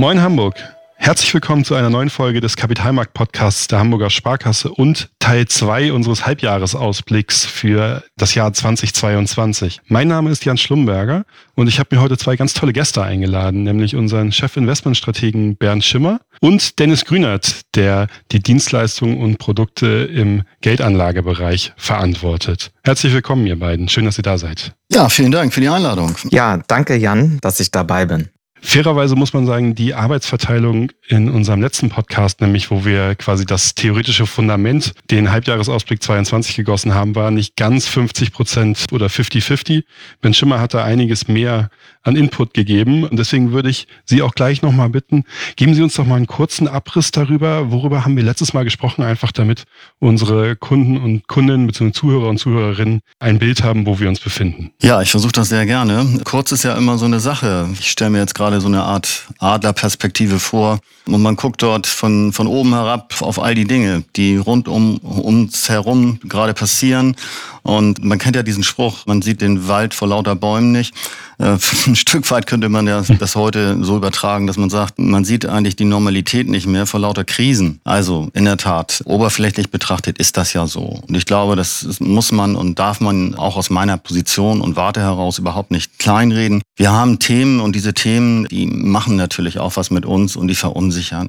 Moin Hamburg. Herzlich willkommen zu einer neuen Folge des Kapitalmarkt-Podcasts der Hamburger Sparkasse und Teil 2 unseres Halbjahresausblicks für das Jahr 2022. Mein Name ist Jan Schlumberger und ich habe mir heute zwei ganz tolle Gäste eingeladen, nämlich unseren Chef-Investmentstrategen Bernd Schimmer und Dennis Grünert, der die Dienstleistungen und Produkte im Geldanlagebereich verantwortet. Herzlich willkommen, ihr beiden. Schön, dass ihr da seid. Ja, vielen Dank für die Einladung. Ja, danke Jan, dass ich dabei bin. Fairerweise muss man sagen, die Arbeitsverteilung in unserem letzten Podcast, nämlich wo wir quasi das theoretische Fundament, den Halbjahresausblick 22 gegossen haben, war nicht ganz 50 Prozent oder 50-50. Ben Schimmer hat da einiges mehr an Input gegeben. Und deswegen würde ich Sie auch gleich nochmal bitten, geben Sie uns doch mal einen kurzen Abriss darüber, worüber haben wir letztes Mal gesprochen, einfach damit unsere Kunden und Kundinnen bzw. Zuhörer und Zuhörerinnen ein Bild haben, wo wir uns befinden. Ja, ich versuche das sehr gerne. Kurz ist ja immer so eine Sache. Ich stelle mir jetzt gerade so eine Art Adlerperspektive vor und man guckt dort von, von oben herab auf all die Dinge, die rund um uns herum gerade passieren. Und man kennt ja diesen Spruch, man sieht den Wald vor lauter Bäumen nicht. Äh, ein Stück weit könnte man ja das heute so übertragen, dass man sagt, man sieht eigentlich die Normalität nicht mehr vor lauter Krisen. Also in der Tat, oberflächlich betrachtet ist das ja so. Und ich glaube, das muss man und darf man auch aus meiner Position und Warte heraus überhaupt nicht kleinreden. Wir haben Themen und diese Themen, die machen natürlich auch was mit uns und die verunsichern.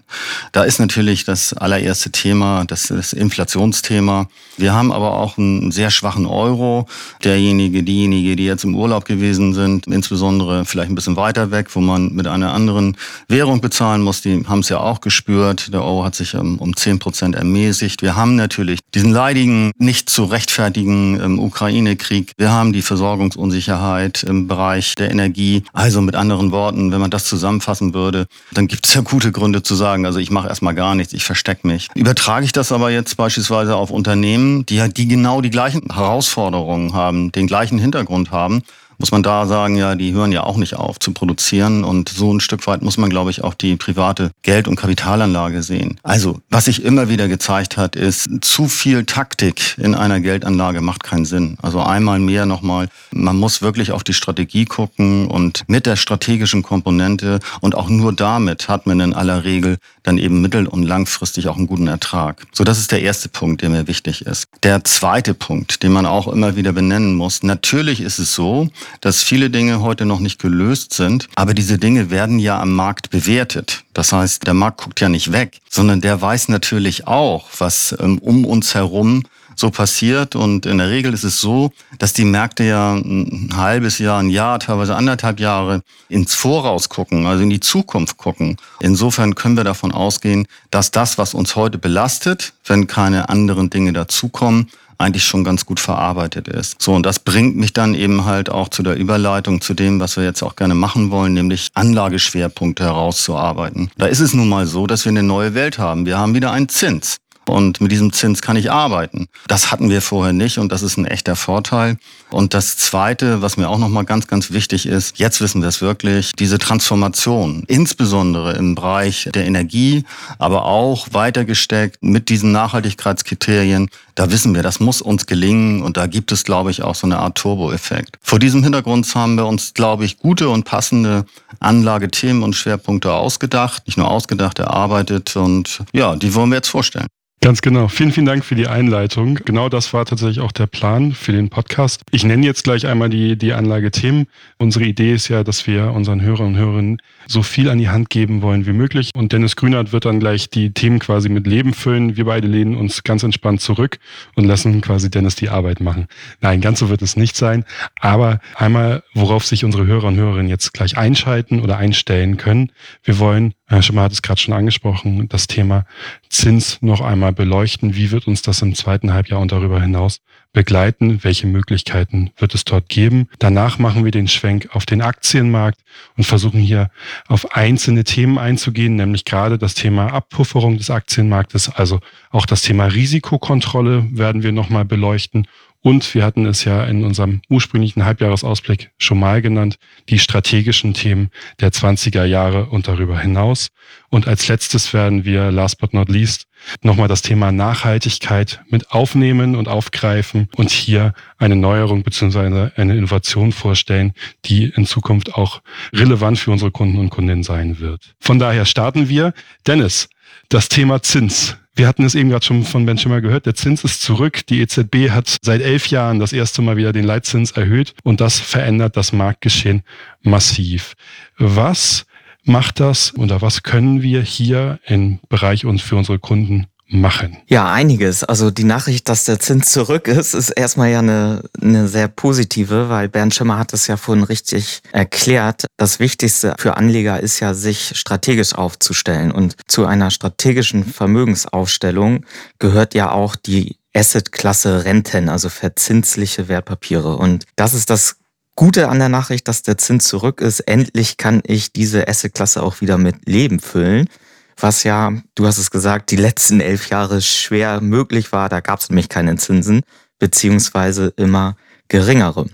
Da ist natürlich das allererste Thema, das, das Inflationsthema. Wir haben aber auch einen sehr schwachen Euro. Derjenige, diejenige, die jetzt im Urlaub gewesen sind, insbesondere vielleicht ein bisschen weiter weg, wo man mit einer anderen Währung bezahlen muss. Die haben es ja auch gespürt. Der Euro hat sich ähm, um zehn Prozent ermäßigt. Wir haben natürlich diesen leidigen, nicht zu rechtfertigen ähm, Ukraine-Krieg. Wir haben die Versorgungsunsicherheit im Bereich der Energie. Also mit anderen Worten, wenn man das zusammenfassen würde, dann gibt es ja gute Gründe zu sagen, also ich mache erstmal gar nichts, ich verstecke mich. Übertrage ich das aber jetzt beispielsweise auf Unternehmen, die ja die genau die gleichen Herausforderungen haben, den gleichen Hintergrund haben, muss man da sagen, ja, die hören ja auch nicht auf zu produzieren. Und so ein Stück weit muss man, glaube ich, auch die private Geld- und Kapitalanlage sehen. Also, was sich immer wieder gezeigt hat, ist, zu viel Taktik in einer Geldanlage macht keinen Sinn. Also einmal mehr nochmal, man muss wirklich auf die Strategie gucken und mit der strategischen Komponente und auch nur damit hat man in aller Regel dann eben mittel- und langfristig auch einen guten Ertrag. So, das ist der erste Punkt, der mir wichtig ist. Der zweite Punkt, den man auch immer wieder benennen muss. Natürlich ist es so, dass viele Dinge heute noch nicht gelöst sind, aber diese Dinge werden ja am Markt bewertet. Das heißt, der Markt guckt ja nicht weg, sondern der weiß natürlich auch, was ähm, um uns herum so passiert. Und in der Regel ist es so, dass die Märkte ja ein halbes Jahr, ein Jahr, teilweise anderthalb Jahre ins Voraus gucken, also in die Zukunft gucken. Insofern können wir davon ausgehen, dass das, was uns heute belastet, wenn keine anderen Dinge dazukommen, eigentlich schon ganz gut verarbeitet ist. So, und das bringt mich dann eben halt auch zu der Überleitung zu dem, was wir jetzt auch gerne machen wollen, nämlich Anlageschwerpunkte herauszuarbeiten. Da ist es nun mal so, dass wir eine neue Welt haben. Wir haben wieder einen Zins und mit diesem Zins kann ich arbeiten. Das hatten wir vorher nicht und das ist ein echter Vorteil. Und das Zweite, was mir auch nochmal ganz, ganz wichtig ist, jetzt wissen wir es wirklich, diese Transformation, insbesondere im Bereich der Energie, aber auch weitergesteckt mit diesen Nachhaltigkeitskriterien, da wissen wir, das muss uns gelingen und da gibt es, glaube ich, auch so eine Art Turbo-Effekt. Vor diesem Hintergrund haben wir uns, glaube ich, gute und passende Anlagethemen und Schwerpunkte ausgedacht, nicht nur ausgedacht, erarbeitet und ja, die wollen wir jetzt vorstellen. Ganz genau. Vielen, vielen Dank für die Einleitung. Genau das war tatsächlich auch der Plan für den Podcast. Ich nenne jetzt gleich einmal die, die Anlagethemen. Unsere Idee ist ja, dass wir unseren Hörern und Hörerinnen so viel an die Hand geben wollen wie möglich. Und Dennis Grünert wird dann gleich die Themen quasi mit Leben füllen. Wir beide lehnen uns ganz entspannt zurück und lassen quasi Dennis die Arbeit machen. Nein, ganz so wird es nicht sein. Aber einmal, worauf sich unsere Hörer und Hörerinnen jetzt gleich einschalten oder einstellen können. Wir wollen Herr Schimmer hat es gerade schon angesprochen, das Thema Zins noch einmal beleuchten. Wie wird uns das im zweiten Halbjahr und darüber hinaus begleiten? Welche Möglichkeiten wird es dort geben? Danach machen wir den Schwenk auf den Aktienmarkt und versuchen hier auf einzelne Themen einzugehen, nämlich gerade das Thema Abpufferung des Aktienmarktes, also auch das Thema Risikokontrolle werden wir nochmal beleuchten Und wir hatten es ja in unserem ursprünglichen Halbjahresausblick schon mal genannt, die strategischen Themen der 20er Jahre und darüber hinaus. Und als letztes werden wir, last but not least, nochmal das Thema Nachhaltigkeit mit aufnehmen und aufgreifen und hier eine Neuerung beziehungsweise eine Innovation vorstellen, die in Zukunft auch relevant für unsere Kunden und Kundinnen sein wird. Von daher starten wir. Dennis, das Thema Zins. Wir hatten es eben gerade schon von Ben Schimmer gehört, der Zins ist zurück. Die EZB hat seit elf Jahren das erste Mal wieder den Leitzins erhöht und das verändert das Marktgeschehen massiv. Was macht das oder was können wir hier im Bereich uns für unsere Kunden machen? Ja, einiges. Also die Nachricht, dass der Zins zurück ist, ist erstmal ja eine, eine sehr positive, weil Bernd Schimmer hat es ja vorhin richtig erklärt. Das Wichtigste für Anleger ist ja, sich strategisch aufzustellen. Und zu einer strategischen Vermögensaufstellung gehört ja auch die Assetklasse Renten, also verzinsliche Wertpapiere. Und das ist das Gute an der Nachricht, dass der Zins zurück ist. Endlich kann ich diese Assetklasse auch wieder mit Leben füllen was ja, du hast es gesagt, die letzten elf Jahre schwer möglich war. Da gab es nämlich keine Zinsen, beziehungsweise immer geringere.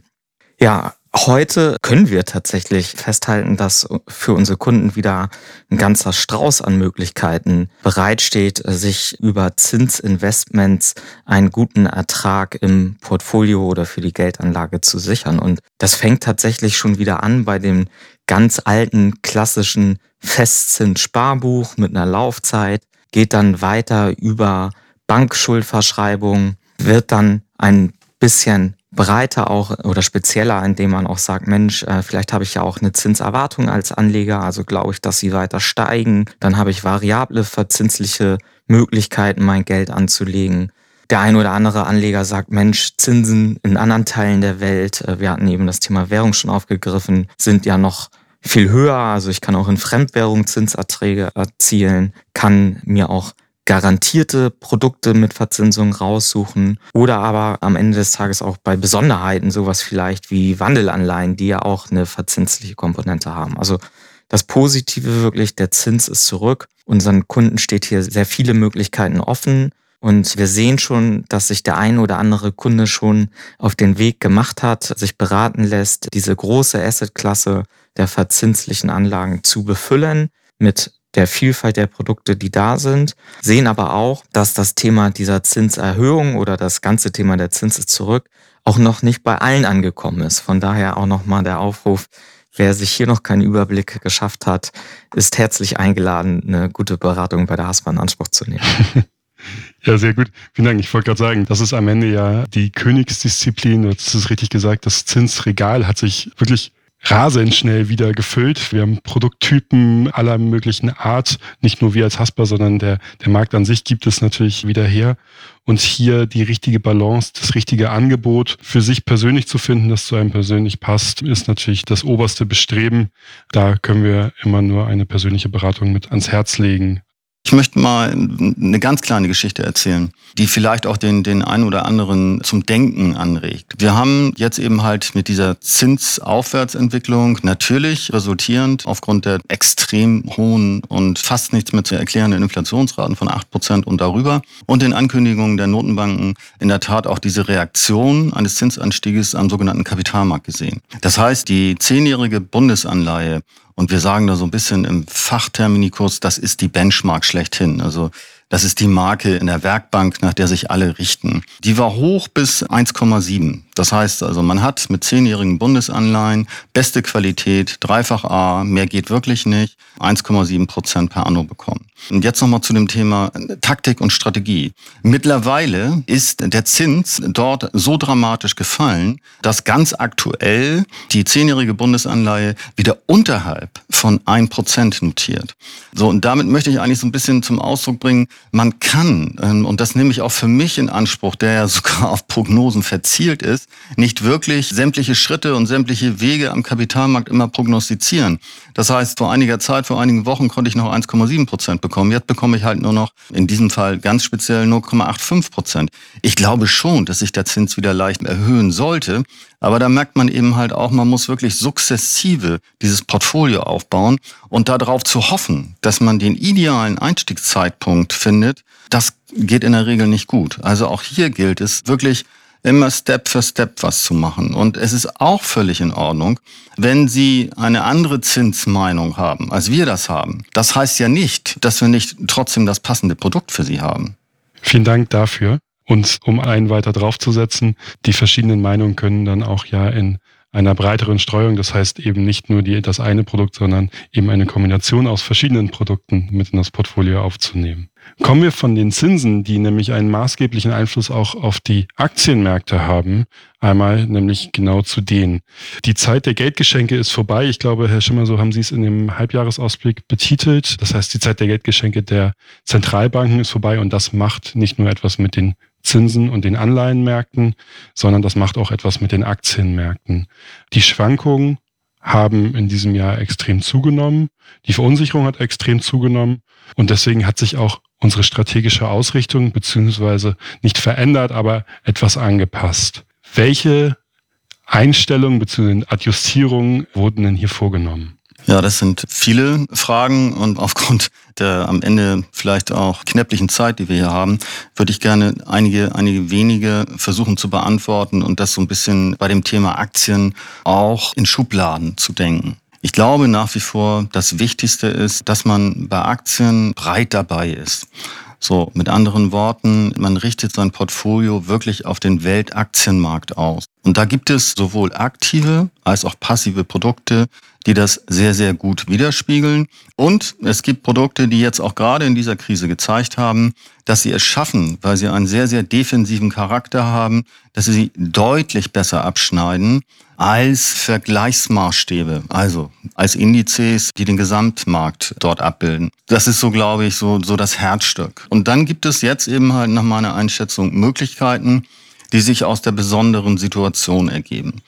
Ja, heute können wir tatsächlich festhalten, dass für unsere Kunden wieder ein ganzer Strauß an Möglichkeiten bereitsteht, sich über Zinsinvestments einen guten Ertrag im Portfolio oder für die Geldanlage zu sichern. Und das fängt tatsächlich schon wieder an bei dem ganz alten klassischen Festzins-Sparbuch mit einer Laufzeit, geht dann weiter über Bankschuldverschreibung, wird dann ein bisschen breiter auch oder spezieller, indem man auch sagt, Mensch, äh, vielleicht habe ich ja auch eine Zinserwartung als Anleger, also glaube ich, dass sie weiter steigen. Dann habe ich variable verzinsliche Möglichkeiten, mein Geld anzulegen. Der ein oder andere Anleger sagt, Mensch, Zinsen in anderen Teilen der Welt, äh, wir hatten eben das Thema Währung schon aufgegriffen, sind ja noch viel höher. Also ich kann auch in Fremdwährung Zinserträge erzielen, kann mir auch garantierte Produkte mit Verzinsung raussuchen oder aber am Ende des Tages auch bei Besonderheiten sowas vielleicht wie Wandelanleihen, die ja auch eine verzinsliche Komponente haben. Also das Positive wirklich, der Zins ist zurück. Unseren Kunden steht hier sehr viele Möglichkeiten offen. Und wir sehen schon, dass sich der ein oder andere Kunde schon auf den Weg gemacht hat, sich beraten lässt, diese große Assetklasse der verzinslichen Anlagen zu befüllen mit der Vielfalt der Produkte, die da sind, sehen aber auch, dass das Thema dieser Zinserhöhung oder das ganze Thema der Zins ist zurück auch noch nicht bei allen angekommen ist. Von daher auch nochmal der Aufruf, wer sich hier noch keinen Überblick geschafft hat, ist herzlich eingeladen, eine gute Beratung bei der Haspa in Anspruch zu nehmen. Ja, sehr gut. Vielen Dank. Ich wollte gerade sagen, das ist am Ende ja die Königsdisziplin, du hast es richtig gesagt, das Zinsregal hat sich wirklich rasend schnell wieder gefüllt. Wir haben Produkttypen aller möglichen Art, nicht nur wir als Hasper, sondern der, der Markt an sich gibt es natürlich wieder her. Und hier die richtige Balance, das richtige Angebot für sich persönlich zu finden, das zu einem persönlich passt, ist natürlich das oberste Bestreben. Da können wir immer nur eine persönliche Beratung mit ans Herz legen. Ich möchte mal eine ganz kleine Geschichte erzählen, die vielleicht auch den, den einen oder anderen zum Denken anregt. Wir haben jetzt eben halt mit dieser Zinsaufwärtsentwicklung natürlich resultierend aufgrund der extrem hohen und fast nichts mehr zu erklärenden Inflationsraten von acht Prozent und darüber und den Ankündigungen der Notenbanken in der Tat auch diese Reaktion eines Zinsanstieges am sogenannten Kapitalmarkt gesehen. Das heißt, die zehnjährige Bundesanleihe und wir sagen da so ein bisschen im Fachterminikus, das ist die Benchmark schlechthin. Also das ist die Marke in der Werkbank, nach der sich alle richten. Die war hoch bis 1,7. Das heißt also, man hat mit zehnjährigen Bundesanleihen beste Qualität, dreifach A, mehr geht wirklich nicht, 1,7 Prozent per Anno bekommen. Und jetzt nochmal zu dem Thema Taktik und Strategie. Mittlerweile ist der Zins dort so dramatisch gefallen, dass ganz aktuell die zehnjährige Bundesanleihe wieder unterhalb von 1 Prozent notiert. So, und damit möchte ich eigentlich so ein bisschen zum Ausdruck bringen, man kann, ähm, und das nehme ich auch für mich in Anspruch, der ja sogar auf Prognosen verzielt ist, nicht wirklich sämtliche Schritte und sämtliche Wege am Kapitalmarkt immer prognostizieren. Das heißt, vor einiger Zeit, vor einigen Wochen konnte ich noch 1,7 Prozent bekommen. Jetzt bekomme ich halt nur noch, in diesem Fall ganz speziell 0,85 Prozent. Ich glaube schon, dass sich der Zins wieder leicht erhöhen sollte. Aber da merkt man eben halt auch, man muss wirklich sukzessive dieses Portfolio aufbauen und darauf zu hoffen, dass man den idealen Einstiegszeitpunkt findet, das geht in der Regel nicht gut. Also auch hier gilt es wirklich immer Step für Step was zu machen. Und es ist auch völlig in Ordnung, wenn Sie eine andere Zinsmeinung haben, als wir das haben. Das heißt ja nicht, dass wir nicht trotzdem das passende Produkt für Sie haben. Vielen Dank dafür. Und um einen weiter draufzusetzen, die verschiedenen Meinungen können dann auch ja in einer breiteren Streuung, das heißt eben nicht nur die, das eine Produkt, sondern eben eine Kombination aus verschiedenen Produkten mit in das Portfolio aufzunehmen. Kommen wir von den Zinsen, die nämlich einen maßgeblichen Einfluss auch auf die Aktienmärkte haben, einmal nämlich genau zu denen. Die Zeit der Geldgeschenke ist vorbei. Ich glaube, Herr Schimmer, so haben Sie es in dem Halbjahresausblick betitelt. Das heißt, die Zeit der Geldgeschenke der Zentralbanken ist vorbei und das macht nicht nur etwas mit den Zinsen und den Anleihenmärkten, sondern das macht auch etwas mit den Aktienmärkten. Die Schwankungen haben in diesem Jahr extrem zugenommen. Die Verunsicherung hat extrem zugenommen. Und deswegen hat sich auch unsere strategische Ausrichtung beziehungsweise nicht verändert, aber etwas angepasst. Welche Einstellungen bzw. Adjustierungen wurden denn hier vorgenommen? Ja, das sind viele Fragen und aufgrund der am Ende vielleicht auch knäpplichen Zeit, die wir hier haben, würde ich gerne einige, einige wenige versuchen zu beantworten und das so ein bisschen bei dem Thema Aktien auch in Schubladen zu denken. Ich glaube nach wie vor, das Wichtigste ist, dass man bei Aktien breit dabei ist. So, mit anderen Worten, man richtet sein Portfolio wirklich auf den Weltaktienmarkt aus. Und da gibt es sowohl aktive als auch passive Produkte, die das sehr, sehr gut widerspiegeln. Und es gibt Produkte, die jetzt auch gerade in dieser Krise gezeigt haben, dass sie es schaffen, weil sie einen sehr, sehr defensiven Charakter haben, dass sie deutlich besser abschneiden als Vergleichsmaßstäbe, also als Indizes, die den Gesamtmarkt dort abbilden. Das ist so, glaube ich, so, so das Herzstück. Und dann gibt es jetzt eben halt nach meiner Einschätzung Möglichkeiten, die sich aus der besonderen Situation ergeben.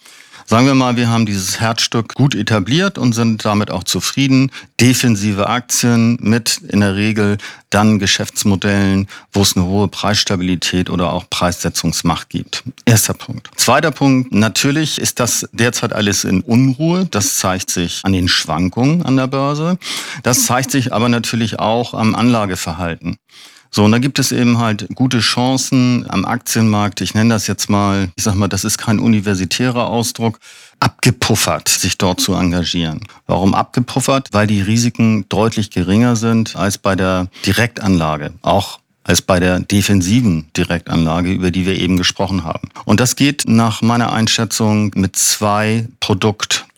Sagen wir mal, wir haben dieses Herzstück gut etabliert und sind damit auch zufrieden. Defensive Aktien mit in der Regel dann Geschäftsmodellen, wo es eine hohe Preisstabilität oder auch Preissetzungsmacht gibt. Erster Punkt. Zweiter Punkt. Natürlich ist das derzeit alles in Unruhe. Das zeigt sich an den Schwankungen an der Börse. Das zeigt sich aber natürlich auch am Anlageverhalten. So, und da gibt es eben halt gute Chancen am Aktienmarkt. Ich nenne das jetzt mal, ich sag mal, das ist kein universitärer Ausdruck, abgepuffert, sich dort zu engagieren. Warum abgepuffert? Weil die Risiken deutlich geringer sind als bei der Direktanlage. Auch als bei der defensiven Direktanlage, über die wir eben gesprochen haben. Und das geht nach meiner Einschätzung mit zwei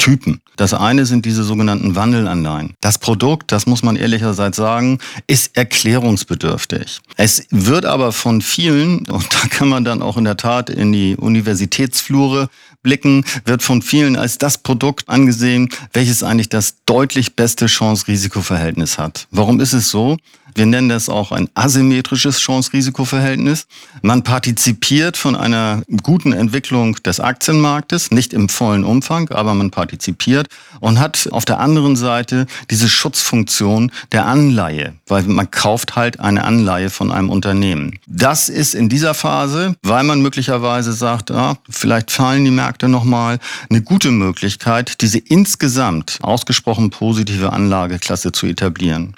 Produkttypen. Das eine sind diese sogenannten Wandelanleihen. Das Produkt, das muss man ehrlicherseits sagen, ist erklärungsbedürftig. Es wird aber von vielen, und da kann man dann auch in der Tat in die Universitätsflure blicken, wird von vielen als das Produkt angesehen, welches eigentlich das deutlich beste Chance-Risiko-Verhältnis hat. Warum ist es so? Wir nennen das auch ein asymmetrisches Chance-Risiko-Verhältnis. Man partizipiert von einer guten Entwicklung des Aktienmarktes, nicht im vollen Umfang, aber man partizipiert und hat auf der anderen Seite diese Schutzfunktion der Anleihe, weil man kauft halt eine Anleihe von einem Unternehmen. Das ist in dieser Phase, weil man möglicherweise sagt, ah, vielleicht fallen die Märkte nochmal, eine gute Möglichkeit, diese insgesamt ausgesprochen positive Anlageklasse zu etablieren.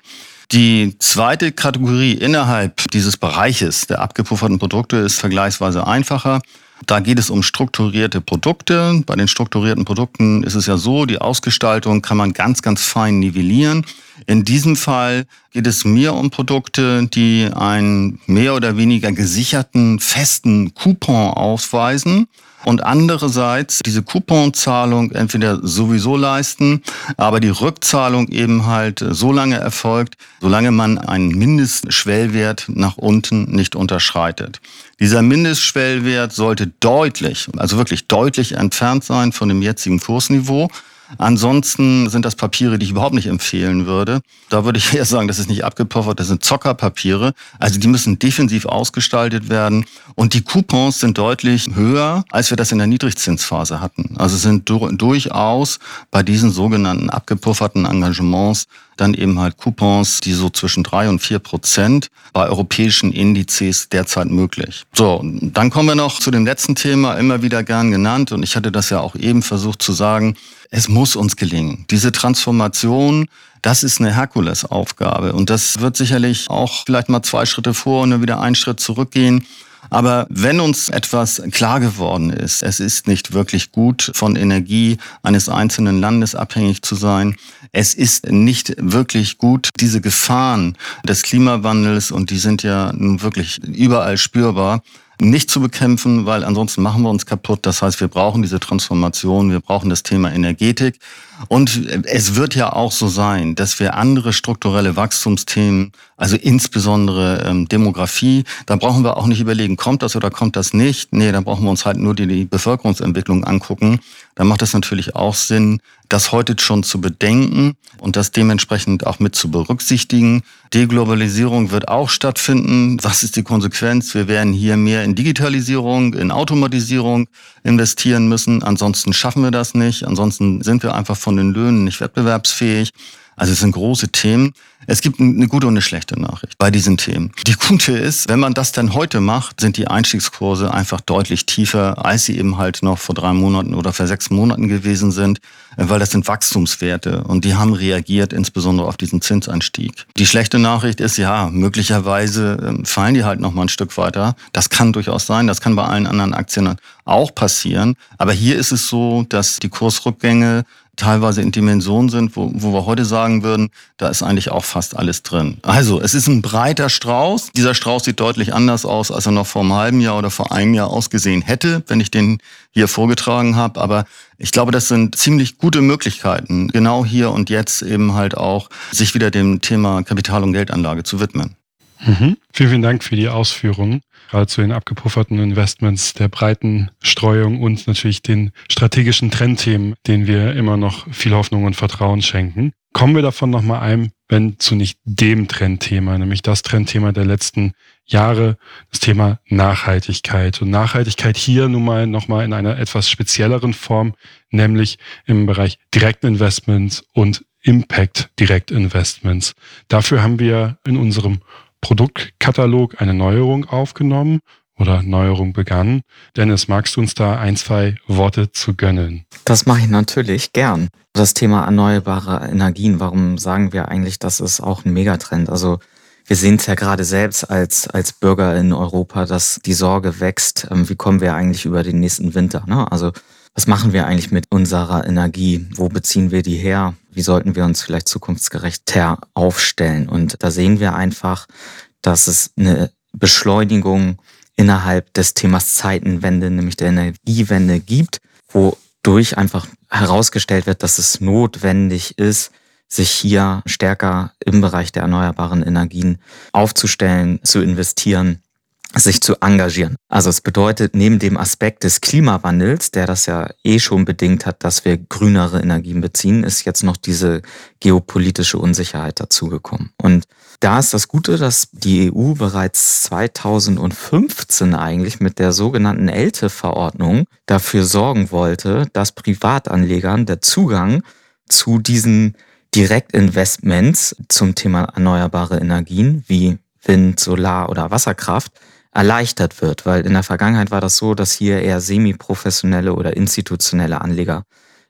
Die zweite Kategorie innerhalb dieses Bereiches der abgepufferten Produkte ist vergleichsweise einfacher. Da geht es um strukturierte Produkte. Bei den strukturierten Produkten ist es ja so, die Ausgestaltung kann man ganz, ganz fein nivellieren. In diesem Fall geht es mir um Produkte, die einen mehr oder weniger gesicherten, festen Coupon ausweisen und andererseits diese Couponzahlung entweder sowieso leisten, aber die Rückzahlung eben halt so lange erfolgt, solange man einen Mindestschwellwert nach unten nicht unterschreitet. Dieser Mindestschwellwert sollte deutlich, also wirklich deutlich entfernt sein von dem jetzigen Kursniveau. Ansonsten sind das Papiere, die ich überhaupt nicht empfehlen würde. Da würde ich eher sagen, das ist nicht abgepuffert, das sind Zockerpapiere. Also die müssen defensiv ausgestaltet werden. Und die Coupons sind deutlich höher, als wir das in der Niedrigzinsphase hatten. Also sind durchaus bei diesen sogenannten abgepufferten Engagements dann eben halt Coupons, die so zwischen drei und vier Prozent bei europäischen Indizes derzeit möglich. So, dann kommen wir noch zu dem letzten Thema, immer wieder gern genannt. Und ich hatte das ja auch eben versucht zu sagen. Es muss uns gelingen. Diese Transformation, das ist eine Herkulesaufgabe. Und das wird sicherlich auch vielleicht mal zwei Schritte vor und dann wieder einen Schritt zurückgehen. Aber wenn uns etwas klar geworden ist, es ist nicht wirklich gut, von Energie eines einzelnen Landes abhängig zu sein. Es ist nicht wirklich gut, diese Gefahren des Klimawandels, und die sind ja nun wirklich überall spürbar, nicht zu bekämpfen, weil ansonsten machen wir uns kaputt. Das heißt, wir brauchen diese Transformation, wir brauchen das Thema Energetik. Und es wird ja auch so sein, dass wir andere strukturelle Wachstumsthemen, also insbesondere ähm, Demografie, da brauchen wir auch nicht überlegen, kommt das oder kommt das nicht. Nee, da brauchen wir uns halt nur die, die Bevölkerungsentwicklung angucken. Da macht es natürlich auch Sinn, das heute schon zu bedenken und das dementsprechend auch mit zu berücksichtigen. Deglobalisierung wird auch stattfinden. Was ist die Konsequenz? Wir werden hier mehr in Digitalisierung, in Automatisierung investieren müssen. Ansonsten schaffen wir das nicht. Ansonsten sind wir einfach von den Löhnen nicht wettbewerbsfähig. Also es sind große Themen. Es gibt eine gute und eine schlechte Nachricht bei diesen Themen. Die gute ist, wenn man das dann heute macht, sind die Einstiegskurse einfach deutlich tiefer, als sie eben halt noch vor drei Monaten oder vor sechs Monaten gewesen sind, weil das sind Wachstumswerte und die haben reagiert insbesondere auf diesen Zinsanstieg. Die schlechte Nachricht ist, ja, möglicherweise ähm, fallen die halt noch mal ein Stück weiter. Das kann durchaus sein, das kann bei allen anderen Aktien auch passieren. Aber hier ist es so, dass die Kursrückgänge teilweise in Dimensionen sind, wo, wo wir heute sagen würden, da ist eigentlich auch fast alles drin. Also es ist ein breiter Strauß. Dieser Strauß sieht deutlich anders aus, als er noch vor einem halben Jahr oder vor einem Jahr ausgesehen hätte, wenn ich den hier vorgetragen habe. Aber ich glaube, das sind ziemlich gute Möglichkeiten, genau hier und jetzt eben halt auch sich wieder dem Thema Kapital- und Geldanlage zu widmen. Mhm. Vielen, vielen Dank für die Ausführungen gerade zu den abgepufferten Investments, der breiten Streuung und natürlich den strategischen Trendthemen, denen wir immer noch viel Hoffnung und Vertrauen schenken. Kommen wir davon nochmal ein, wenn zu nicht dem Trendthema, nämlich das Trendthema der letzten Jahre, das Thema Nachhaltigkeit. Und Nachhaltigkeit hier nun mal nochmal in einer etwas spezielleren Form, nämlich im Bereich Direktinvestments und Impact Direktinvestments. Dafür haben wir in unserem Produktkatalog eine Neuerung aufgenommen oder Neuerung begann. Dennis, magst du uns da ein, zwei Worte zu gönnen? Das mache ich natürlich gern. Das Thema erneuerbare Energien, warum sagen wir eigentlich, das ist auch ein Megatrend? Also wir sehen es ja gerade selbst als, als Bürger in Europa, dass die Sorge wächst, ähm, wie kommen wir eigentlich über den nächsten Winter? Ne? Also was machen wir eigentlich mit unserer Energie? Wo beziehen wir die her? Wie sollten wir uns vielleicht zukunftsgerechter aufstellen? Und da sehen wir einfach, dass es eine Beschleunigung innerhalb des Themas Zeitenwende, nämlich der Energiewende gibt, wodurch einfach herausgestellt wird, dass es notwendig ist, sich hier stärker im Bereich der erneuerbaren Energien aufzustellen, zu investieren sich zu engagieren. Also es bedeutet, neben dem Aspekt des Klimawandels, der das ja eh schon bedingt hat, dass wir grünere Energien beziehen, ist jetzt noch diese geopolitische Unsicherheit dazugekommen. Und da ist das Gute, dass die EU bereits 2015 eigentlich mit der sogenannten ELTE-Verordnung dafür sorgen wollte, dass Privatanlegern der Zugang zu diesen Direktinvestments zum Thema erneuerbare Energien wie Wind, Solar oder Wasserkraft erleichtert wird, weil in der Vergangenheit war das so, dass hier eher semi-professionelle oder institutionelle Anleger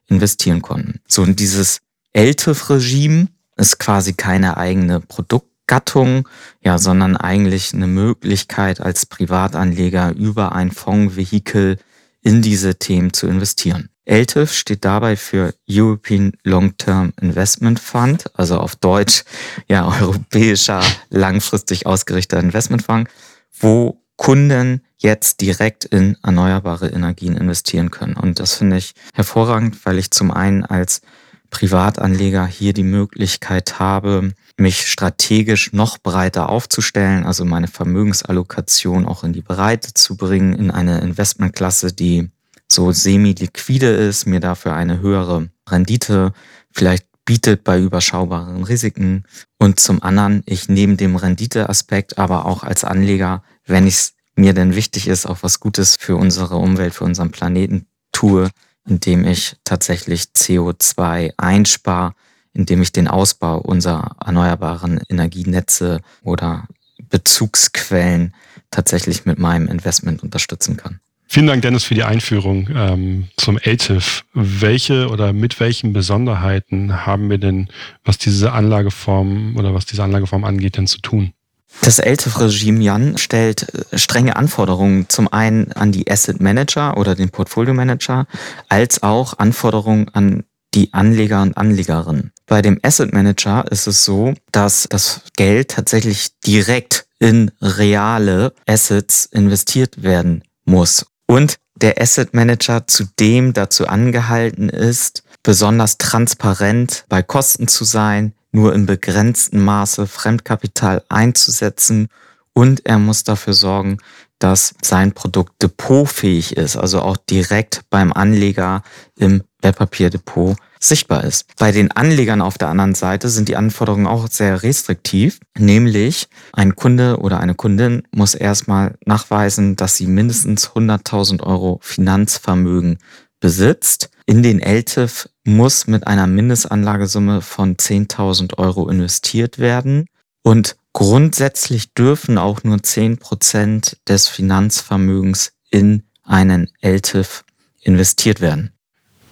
investieren konnten. So, und dieses LTIF-Regime ist quasi keine eigene Produktgattung, ja, sondern eigentlich eine Möglichkeit als Privatanleger über ein Fondsvehikel in diese Themen zu investieren. LTIF steht dabei für European Long-Term Investment Fund, also auf Deutsch ja europäischer langfristig ausgerichteter Investmentfonds wo Kunden jetzt direkt in erneuerbare Energien investieren können. Und das finde ich hervorragend, weil ich zum einen als Privatanleger hier die Möglichkeit habe, mich strategisch noch breiter aufzustellen, also meine Vermögensallokation auch in die Breite zu bringen, in eine Investmentklasse, die so semi-liquide ist, mir dafür eine höhere Rendite vielleicht bietet bei überschaubaren Risiken. Und zum anderen, ich neben dem Renditeaspekt aber auch als Anleger, wenn es mir denn wichtig ist, auch was Gutes für unsere Umwelt, für unseren Planeten tue, indem ich tatsächlich CO2 einspare, indem ich den Ausbau unserer erneuerbaren Energienetze oder Bezugsquellen tatsächlich mit meinem Investment unterstützen kann. Vielen Dank, Dennis, für die Einführung ähm, zum LTIF. Welche oder mit welchen Besonderheiten haben wir denn, was diese Anlageform oder was diese Anlageform angeht, denn zu tun? Das LTIF-Regime, Jan, stellt äh, strenge Anforderungen zum einen an die Asset Manager oder den Portfolio Manager, als auch Anforderungen an die Anleger und Anlegerinnen. Bei dem Asset Manager ist es so, dass das Geld tatsächlich direkt in reale Assets investiert werden muss. Und der Asset Manager zudem dazu angehalten ist, besonders transparent bei Kosten zu sein, nur in begrenztem Maße Fremdkapital einzusetzen. Und er muss dafür sorgen, dass sein Produkt depotfähig ist, also auch direkt beim Anleger im Wertpapierdepot sichtbar ist. Bei den Anlegern auf der anderen Seite sind die Anforderungen auch sehr restriktiv, nämlich ein Kunde oder eine Kundin muss erstmal nachweisen, dass sie mindestens 100.000 Euro Finanzvermögen besitzt. In den LTIF muss mit einer Mindestanlagesumme von 10.000 Euro investiert werden und grundsätzlich dürfen auch nur 10 Prozent des Finanzvermögens in einen LTIF investiert werden.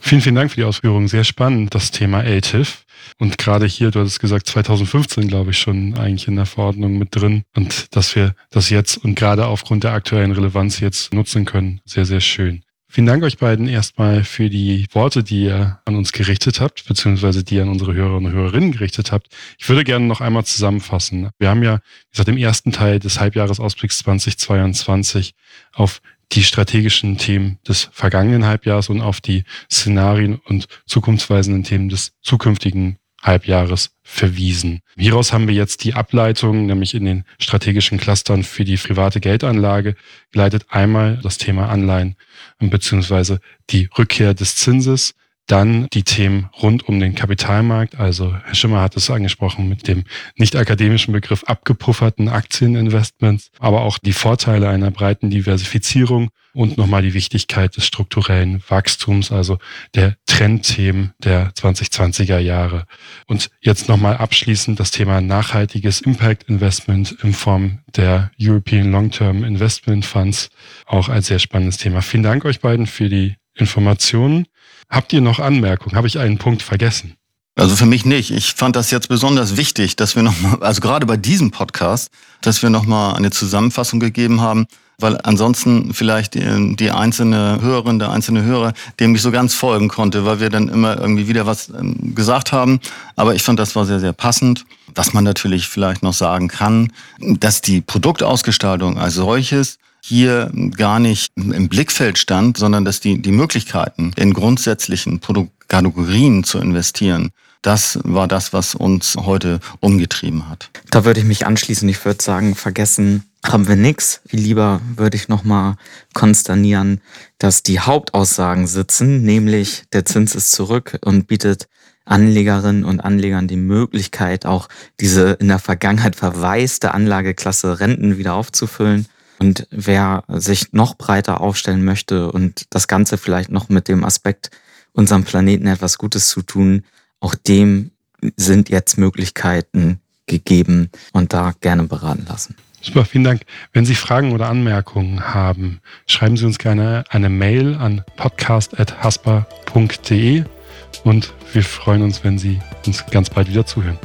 Vielen, vielen Dank für die Ausführungen. Sehr spannend, das Thema LTIF. Und gerade hier, du hattest gesagt, 2015, glaube ich, schon eigentlich in der Verordnung mit drin. Und dass wir das jetzt und gerade aufgrund der aktuellen Relevanz jetzt nutzen können. Sehr, sehr schön. Vielen Dank euch beiden erstmal für die Worte, die ihr an uns gerichtet habt, beziehungsweise die ihr an unsere Hörerinnen und Hörerinnen gerichtet habt. Ich würde gerne noch einmal zusammenfassen. Wir haben ja, gesagt, im ersten Teil des Halbjahresausblicks 2022 auf die strategischen Themen des vergangenen Halbjahres und auf die Szenarien und zukunftsweisenden Themen des zukünftigen Halbjahres verwiesen. Hieraus haben wir jetzt die Ableitung, nämlich in den strategischen Clustern für die private Geldanlage, geleitet einmal das Thema Anleihen bzw. die Rückkehr des Zinses, dann die Themen rund um den Kapitalmarkt. Also Herr Schimmer hat es angesprochen mit dem nicht akademischen Begriff abgepufferten Aktieninvestments, aber auch die Vorteile einer breiten Diversifizierung und nochmal die Wichtigkeit des strukturellen Wachstums, also der Trendthemen der 2020er Jahre. Und jetzt nochmal abschließend das Thema nachhaltiges Impact Investment in Form der European Long-Term Investment Funds, auch ein sehr spannendes Thema. Vielen Dank euch beiden für die Informationen. Habt ihr noch Anmerkungen? Habe ich einen Punkt vergessen? Also für mich nicht. Ich fand das jetzt besonders wichtig, dass wir nochmal, also gerade bei diesem Podcast, dass wir nochmal eine Zusammenfassung gegeben haben, weil ansonsten vielleicht die, die, einzelne Hörerin, der einzelne Hörer dem nicht so ganz folgen konnte, weil wir dann immer irgendwie wieder was ähm, gesagt haben. Aber ich fand, das war sehr, sehr passend. Was man natürlich vielleicht noch sagen kann, dass die Produktausgestaltung als solches hier gar nicht im Blickfeld stand, sondern dass die, die Möglichkeiten in grundsätzlichen Produktkategorien zu investieren, das war das, was uns heute umgetrieben hat. Da würde ich mich anschließen. Ich würde sagen, vergessen haben wir nichts. Lieber würde ich nochmal konsternieren, dass die Hauptaussagen sitzen, nämlich der Zins ist zurück und bietet Anlegerinnen und Anlegern die Möglichkeit, auch diese in der Vergangenheit verwaiste Anlageklasse Renten wieder aufzufüllen. Und wer sich noch breiter aufstellen möchte und das Ganze vielleicht noch mit dem Aspekt, unserem Planeten etwas Gutes zu tun, auch dem sind jetzt Möglichkeiten gegeben und da gerne beraten lassen. Super, vielen Dank. Wenn Sie Fragen oder Anmerkungen haben, schreiben Sie uns gerne eine Mail an podcast.haspa.de und wir freuen uns, wenn Sie uns ganz bald wieder zuhören.